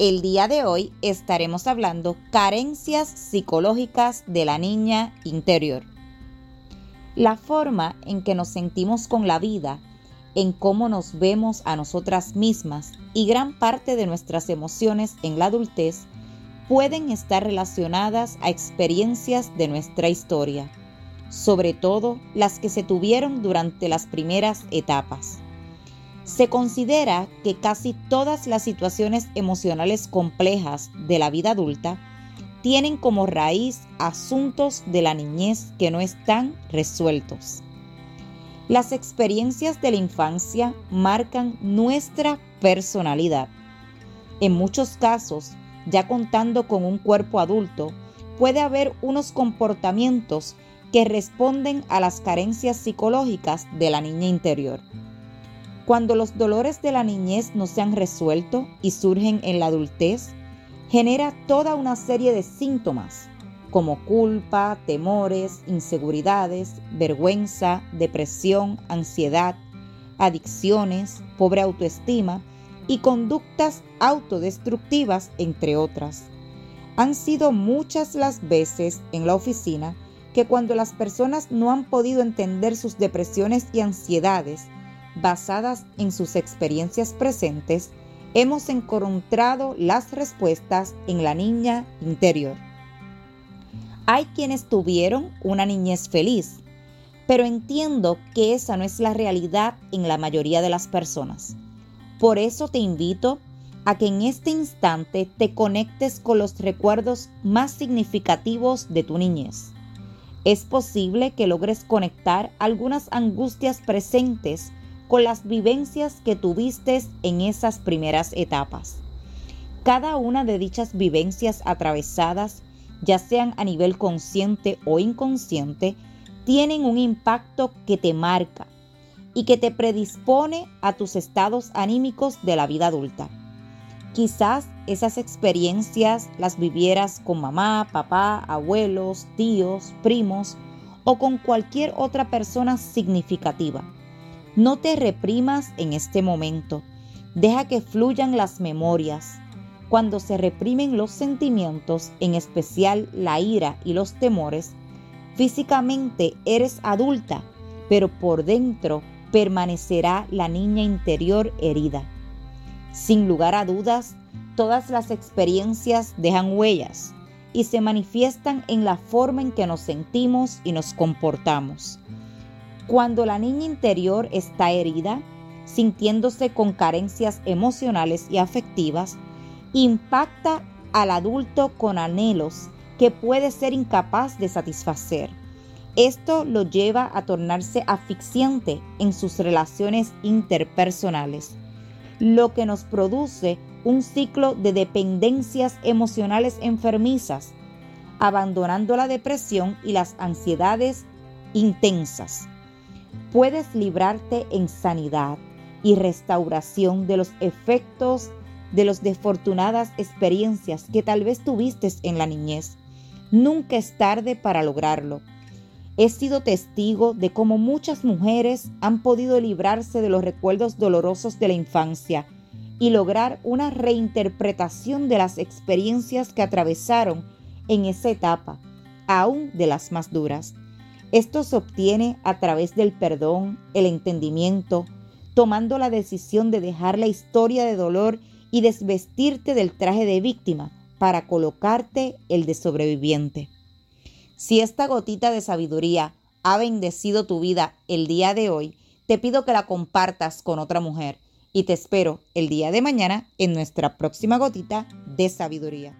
el día de hoy estaremos hablando carencias psicológicas de la niña interior. La forma en que nos sentimos con la vida, en cómo nos vemos a nosotras mismas y gran parte de nuestras emociones en la adultez pueden estar relacionadas a experiencias de nuestra historia, sobre todo las que se tuvieron durante las primeras etapas. Se considera que casi todas las situaciones emocionales complejas de la vida adulta tienen como raíz asuntos de la niñez que no están resueltos. Las experiencias de la infancia marcan nuestra personalidad. En muchos casos, ya contando con un cuerpo adulto, puede haber unos comportamientos que responden a las carencias psicológicas de la niña interior. Cuando los dolores de la niñez no se han resuelto y surgen en la adultez, genera toda una serie de síntomas como culpa, temores, inseguridades, vergüenza, depresión, ansiedad, adicciones, pobre autoestima y conductas autodestructivas, entre otras. Han sido muchas las veces en la oficina que cuando las personas no han podido entender sus depresiones y ansiedades, basadas en sus experiencias presentes, hemos encontrado las respuestas en la niña interior. Hay quienes tuvieron una niñez feliz, pero entiendo que esa no es la realidad en la mayoría de las personas. Por eso te invito a que en este instante te conectes con los recuerdos más significativos de tu niñez. Es posible que logres conectar algunas angustias presentes con las vivencias que tuviste en esas primeras etapas. Cada una de dichas vivencias atravesadas, ya sean a nivel consciente o inconsciente, tienen un impacto que te marca y que te predispone a tus estados anímicos de la vida adulta. Quizás esas experiencias las vivieras con mamá, papá, abuelos, tíos, primos o con cualquier otra persona significativa. No te reprimas en este momento. Deja que fluyan las memorias. Cuando se reprimen los sentimientos, en especial la ira y los temores, físicamente eres adulta, pero por dentro permanecerá la niña interior herida. Sin lugar a dudas, todas las experiencias dejan huellas y se manifiestan en la forma en que nos sentimos y nos comportamos. Cuando la niña interior está herida, sintiéndose con carencias emocionales y afectivas, impacta al adulto con anhelos que puede ser incapaz de satisfacer. Esto lo lleva a tornarse asfixiante en sus relaciones interpersonales, lo que nos produce un ciclo de dependencias emocionales enfermizas, abandonando la depresión y las ansiedades intensas puedes librarte en sanidad y restauración de los efectos de las defortunadas experiencias que tal vez tuviste en la niñez. Nunca es tarde para lograrlo. He sido testigo de cómo muchas mujeres han podido librarse de los recuerdos dolorosos de la infancia y lograr una reinterpretación de las experiencias que atravesaron en esa etapa, aún de las más duras. Esto se obtiene a través del perdón, el entendimiento, tomando la decisión de dejar la historia de dolor y desvestirte del traje de víctima para colocarte el de sobreviviente. Si esta gotita de sabiduría ha bendecido tu vida el día de hoy, te pido que la compartas con otra mujer y te espero el día de mañana en nuestra próxima gotita de sabiduría.